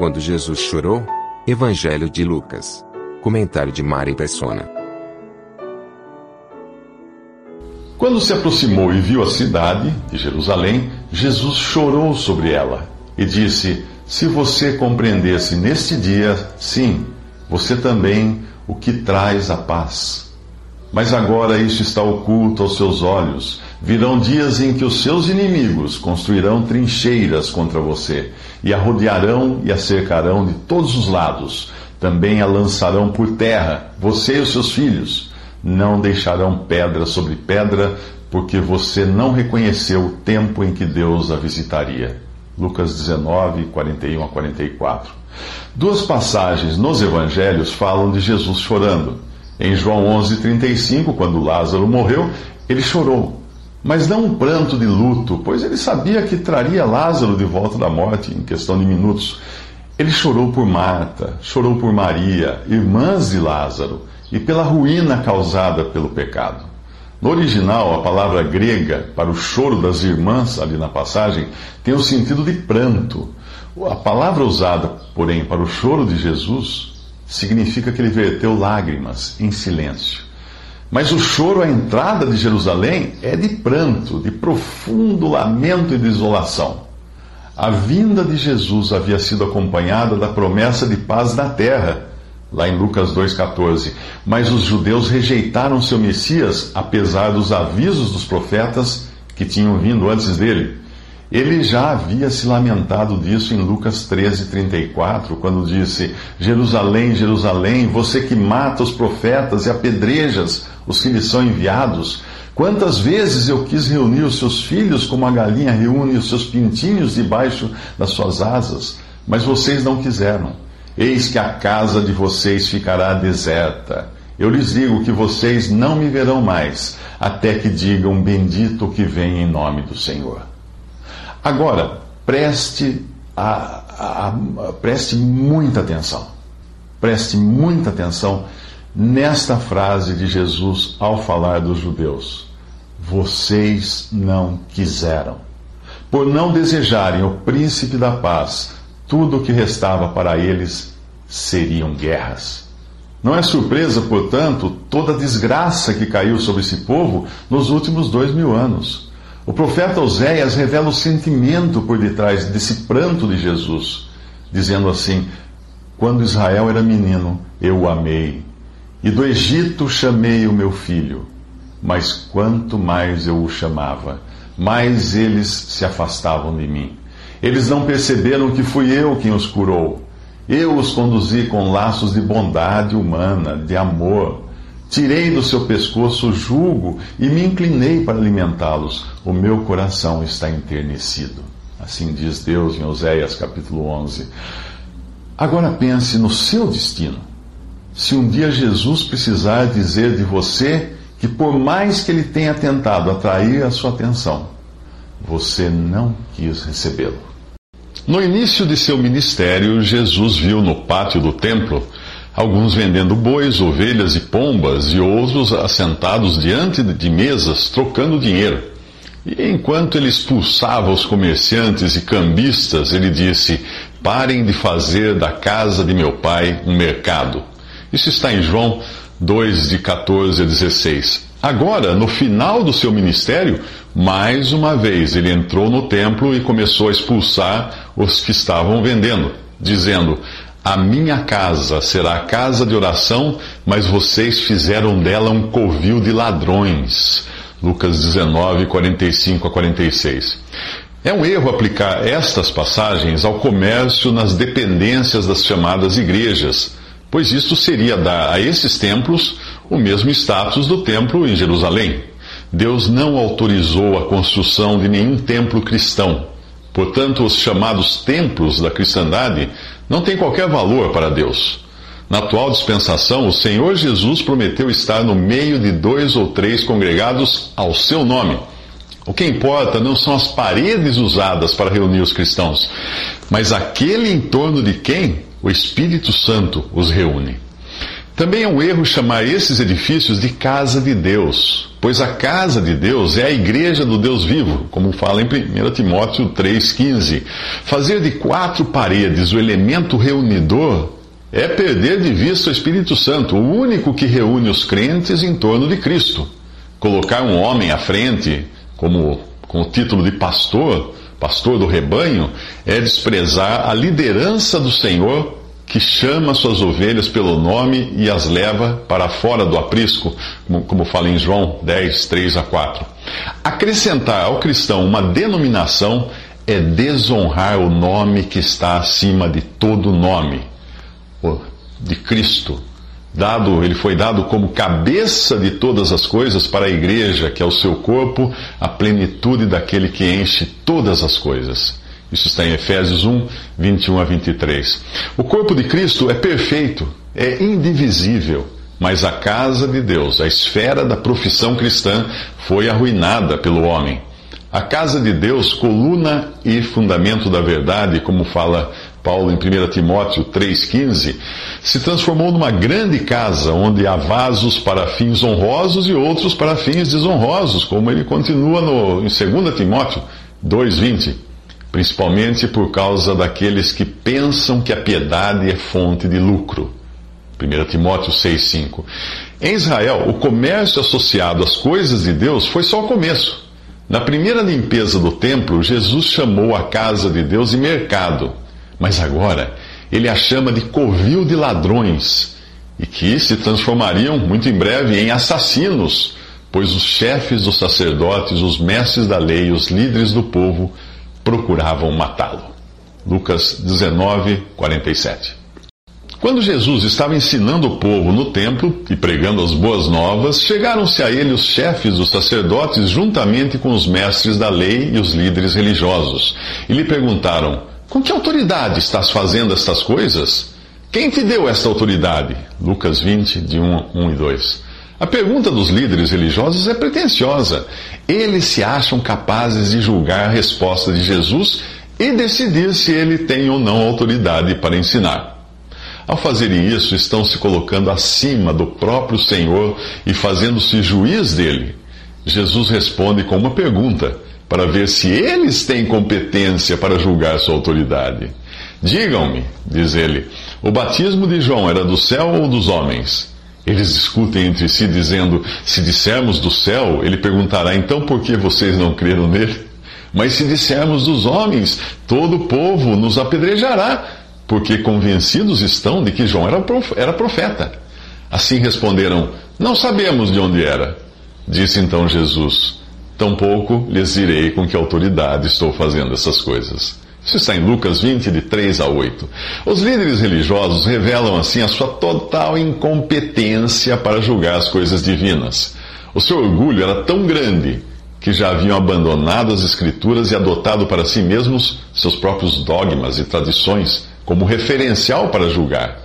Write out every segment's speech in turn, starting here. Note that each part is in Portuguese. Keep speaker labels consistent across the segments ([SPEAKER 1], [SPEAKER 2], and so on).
[SPEAKER 1] Quando Jesus chorou? Evangelho de Lucas. Comentário de Mari Persona.
[SPEAKER 2] Quando se aproximou e viu a cidade de Jerusalém, Jesus chorou sobre ela e disse: Se você compreendesse neste dia, sim, você também o que traz a paz. Mas agora isso está oculto aos seus olhos. Virão dias em que os seus inimigos construirão trincheiras contra você, e a rodearão e a cercarão de todos os lados. Também a lançarão por terra, você e os seus filhos. Não deixarão pedra sobre pedra, porque você não reconheceu o tempo em que Deus a visitaria. Lucas 19, 41 a 44. Duas passagens nos evangelhos falam de Jesus chorando. Em João 11:35, quando Lázaro morreu, ele chorou, mas não um pranto de luto, pois ele sabia que traria Lázaro de volta da morte em questão de minutos. Ele chorou por Marta, chorou por Maria, irmãs de Lázaro, e pela ruína causada pelo pecado. No original, a palavra grega para o choro das irmãs, ali na passagem, tem o sentido de pranto. A palavra usada, porém, para o choro de Jesus significa que ele verteu lágrimas em silêncio. Mas o choro à entrada de Jerusalém é de pranto, de profundo lamento e desolação. A vinda de Jesus havia sido acompanhada da promessa de paz na terra, lá em Lucas 2,14. Mas os judeus rejeitaram seu Messias, apesar dos avisos dos profetas que tinham vindo antes dele. Ele já havia se lamentado disso em Lucas 13:34, quando disse: Jerusalém, Jerusalém, você que mata os profetas e apedrejas os que lhes são enviados, quantas vezes eu quis reunir os seus filhos como a galinha reúne os seus pintinhos debaixo das suas asas, mas vocês não quiseram. Eis que a casa de vocês ficará deserta. Eu lhes digo que vocês não me verão mais, até que digam: Bendito que vem em nome do Senhor. Agora, preste, a, a, a, preste muita atenção. Preste muita atenção nesta frase de Jesus ao falar dos judeus: Vocês não quiseram. Por não desejarem o príncipe da paz, tudo o que restava para eles seriam guerras. Não é surpresa, portanto, toda a desgraça que caiu sobre esse povo nos últimos dois mil anos. O profeta Oséias revela o sentimento por detrás desse pranto de Jesus, dizendo assim: Quando Israel era menino, eu o amei, e do Egito chamei o meu filho. Mas quanto mais eu o chamava, mais eles se afastavam de mim. Eles não perceberam que fui eu quem os curou. Eu os conduzi com laços de bondade humana, de amor Tirei do seu pescoço o jugo e me inclinei para alimentá-los. O meu coração está enternecido. Assim diz Deus em Oséias capítulo 11. Agora pense no seu destino. Se um dia Jesus precisar dizer de você que, por mais que ele tenha tentado atrair a sua atenção, você não quis recebê-lo. No início de seu ministério, Jesus viu no pátio do templo alguns vendendo bois, ovelhas e pombas, e outros assentados diante de mesas, trocando dinheiro. E enquanto ele expulsava os comerciantes e cambistas, ele disse: Parem de fazer da casa de meu pai um mercado. Isso está em João 2, de 14 a 16. Agora, no final do seu ministério, mais uma vez ele entrou no templo e começou a expulsar os que estavam vendendo, dizendo: a minha casa será casa de oração, mas vocês fizeram dela um covil de ladrões. Lucas 19, 45 a 46. É um erro aplicar estas passagens ao comércio nas dependências das chamadas igrejas, pois isto seria dar a esses templos o mesmo status do templo em Jerusalém. Deus não autorizou a construção de nenhum templo cristão. Portanto, os chamados templos da cristandade não têm qualquer valor para Deus. Na atual dispensação, o Senhor Jesus prometeu estar no meio de dois ou três congregados ao seu nome. O que importa não são as paredes usadas para reunir os cristãos, mas aquele em torno de quem o Espírito Santo os reúne. Também é um erro chamar esses edifícios de casa de Deus, pois a casa de Deus é a igreja do Deus vivo, como fala em 1 Timóteo 3,15. Fazer de quatro paredes o elemento reunidor é perder de vista o Espírito Santo, o único que reúne os crentes em torno de Cristo. Colocar um homem à frente, como com o título de pastor, pastor do rebanho, é desprezar a liderança do Senhor que chama suas ovelhas pelo nome e as leva para fora do aprisco, como, fala em João 10, 3 a 4. Acrescentar ao cristão uma denominação é desonrar o nome que está acima de todo nome, de Cristo. Dado, ele foi dado como cabeça de todas as coisas para a igreja, que é o seu corpo, a plenitude daquele que enche todas as coisas. Isso está em Efésios 1, 21 a 23. O corpo de Cristo é perfeito, é indivisível, mas a casa de Deus, a esfera da profissão cristã, foi arruinada pelo homem. A casa de Deus, coluna e fundamento da verdade, como fala Paulo em 1 Timóteo 3,15, se transformou numa grande casa onde há vasos para fins honrosos e outros para fins desonrosos, como ele continua no, em 2 Timóteo 2,20 principalmente por causa daqueles que pensam que a piedade é fonte de lucro. 1 Timóteo 6,5. Em Israel, o comércio associado às coisas de Deus foi só o começo. Na primeira limpeza do templo, Jesus chamou a casa de Deus de mercado, mas agora ele a chama de covil de ladrões, e que se transformariam muito em breve em assassinos, pois os chefes dos sacerdotes, os mestres da lei e os líderes do povo procuravam matá-lo. Lucas 19, 47. Quando Jesus estava ensinando o povo no templo e pregando as boas novas, chegaram-se a ele os chefes dos sacerdotes juntamente com os mestres da lei e os líderes religiosos, e lhe perguntaram: Com que autoridade estás fazendo estas coisas? Quem te deu esta autoridade? Lucas 20, de 1, 1 e 2. A pergunta dos líderes religiosos é pretensiosa. Eles se acham capazes de julgar a resposta de Jesus e decidir se ele tem ou não autoridade para ensinar. Ao fazerem isso, estão se colocando acima do próprio Senhor e fazendo-se juiz dele. Jesus responde com uma pergunta, para ver se eles têm competência para julgar sua autoridade. Digam-me, diz ele, o batismo de João era do céu ou dos homens? Eles discutem entre si, dizendo: Se dissermos do céu, ele perguntará: Então por que vocês não creram nele? Mas se dissermos dos homens, todo o povo nos apedrejará, porque convencidos estão de que João era profeta. Assim responderam: Não sabemos de onde era. Disse então Jesus: Tampouco lhes direi com que autoridade estou fazendo essas coisas. Isso está em Lucas 20, de 3 a 8. Os líderes religiosos revelam assim a sua total incompetência para julgar as coisas divinas. O seu orgulho era tão grande que já haviam abandonado as Escrituras e adotado para si mesmos seus próprios dogmas e tradições como referencial para julgar.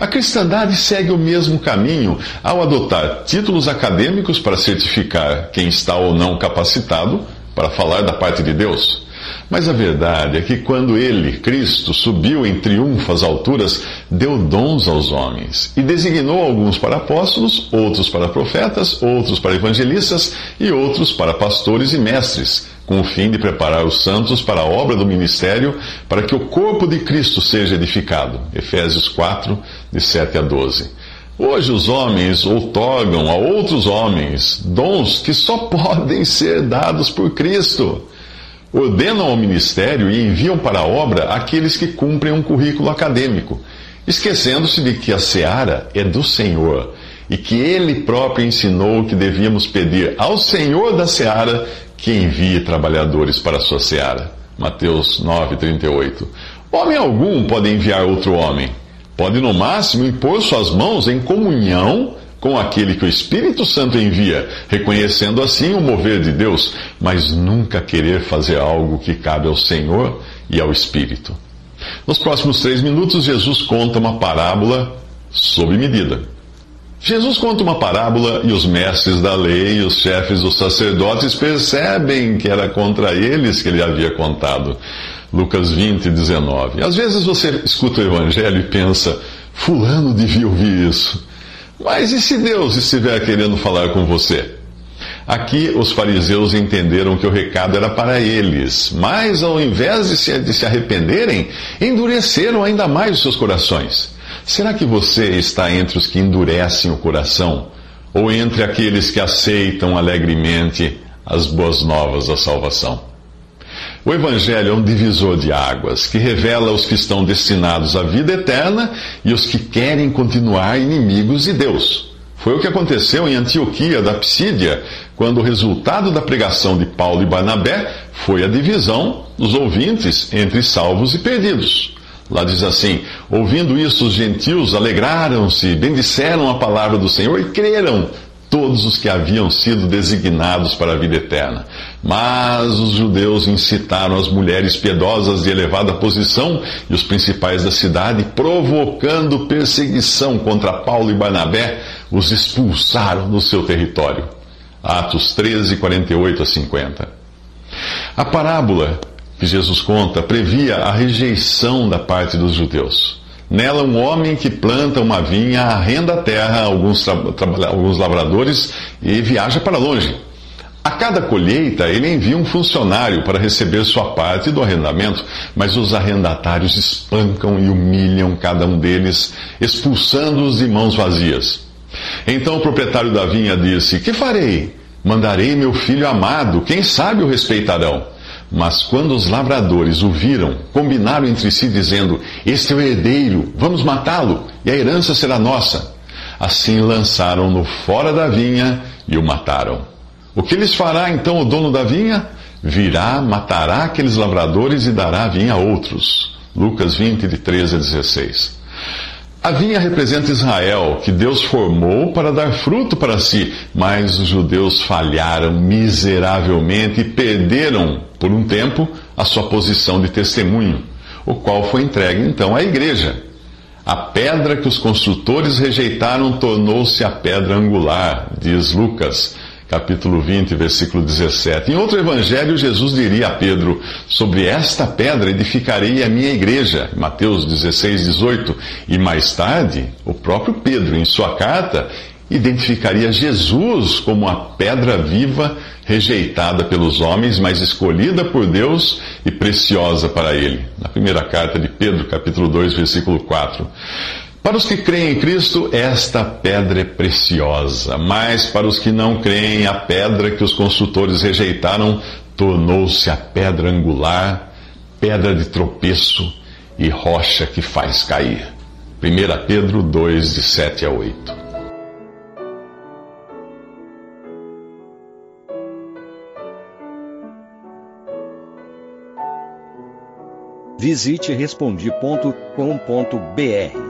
[SPEAKER 2] A cristandade segue o mesmo caminho ao adotar títulos acadêmicos para certificar quem está ou não capacitado para falar da parte de Deus. Mas a verdade é que quando ele, Cristo, subiu em triunfo às alturas, deu dons aos homens e designou alguns para apóstolos, outros para profetas, outros para evangelistas e outros para pastores e mestres, com o fim de preparar os santos para a obra do ministério, para que o corpo de Cristo seja edificado. Efésios 4, de 7 a 12. Hoje os homens outorgam a outros homens dons que só podem ser dados por Cristo ordenam ao ministério e enviam para a obra aqueles que cumprem um currículo acadêmico, esquecendo-se de que a seara é do Senhor e que ele próprio ensinou que devíamos pedir ao Senhor da seara que envie trabalhadores para a sua seara. Mateus 9:38. Homem algum pode enviar outro homem. Pode no máximo impor suas mãos em comunhão com aquele que o Espírito Santo envia, reconhecendo assim o mover de Deus, mas nunca querer fazer algo que cabe ao Senhor e ao Espírito. Nos próximos três minutos, Jesus conta uma parábola sob medida. Jesus conta uma parábola e os mestres da lei e os chefes dos sacerdotes percebem que era contra eles que ele havia contado. Lucas 20, 19. Às vezes você escuta o evangelho e pensa, Fulano devia ouvir isso. Mas e se Deus estiver querendo falar com você? Aqui os fariseus entenderam que o recado era para eles, mas ao invés de se, de se arrependerem, endureceram ainda mais os seus corações. Será que você está entre os que endurecem o coração? Ou entre aqueles que aceitam alegremente as boas novas da salvação? O Evangelho é um divisor de águas que revela os que estão destinados à vida eterna e os que querem continuar inimigos de Deus. Foi o que aconteceu em Antioquia da Psídia, quando o resultado da pregação de Paulo e Barnabé foi a divisão dos ouvintes entre salvos e perdidos. Lá diz assim: Ouvindo isso, os gentios alegraram-se, bendisseram a palavra do Senhor e creram todos os que haviam sido designados para a vida eterna. Mas os judeus incitaram as mulheres piedosas de elevada posição e os principais da cidade, provocando perseguição contra Paulo e Barnabé, os expulsaram do seu território. Atos 13, 48 a 50. A parábola que Jesus conta previa a rejeição da parte dos judeus. Nela, um homem que planta uma vinha arrenda a terra alguns, alguns lavradores e viaja para longe. A cada colheita, ele envia um funcionário para receber sua parte do arrendamento, mas os arrendatários espancam e humilham cada um deles, expulsando-os de mãos vazias. Então o proprietário da vinha disse: Que farei? Mandarei meu filho amado, quem sabe o respeitarão. Mas quando os lavradores o viram, combinaram entre si, dizendo: Este é o herdeiro, vamos matá-lo, e a herança será nossa. Assim lançaram-no fora da vinha e o mataram. O que lhes fará então o dono da vinha? Virá, matará aqueles lavradores e dará a vinha a outros. Lucas 20, de 13 a 16. A vinha representa Israel, que Deus formou para dar fruto para si, mas os judeus falharam miseravelmente e perderam, por um tempo, a sua posição de testemunho, o qual foi entregue então à igreja. A pedra que os construtores rejeitaram tornou-se a pedra angular, diz Lucas, capítulo 20, versículo 17. Em outro evangelho, Jesus diria a Pedro: Sobre esta pedra edificarei a minha igreja. Mateus 16, 18. E mais tarde, o próprio Pedro, em sua carta, identificaria Jesus como a pedra viva rejeitada pelos homens, mas escolhida por Deus e preciosa para ele. Na primeira carta de Pedro, capítulo 2, versículo 4. Para os que creem em Cristo, esta pedra é preciosa, mas para os que não creem, a pedra que os construtores rejeitaram tornou-se a pedra angular, pedra de tropeço e rocha que faz cair. 1 Pedro 2, de 7 a 8.
[SPEAKER 3] Visite respondi.com.br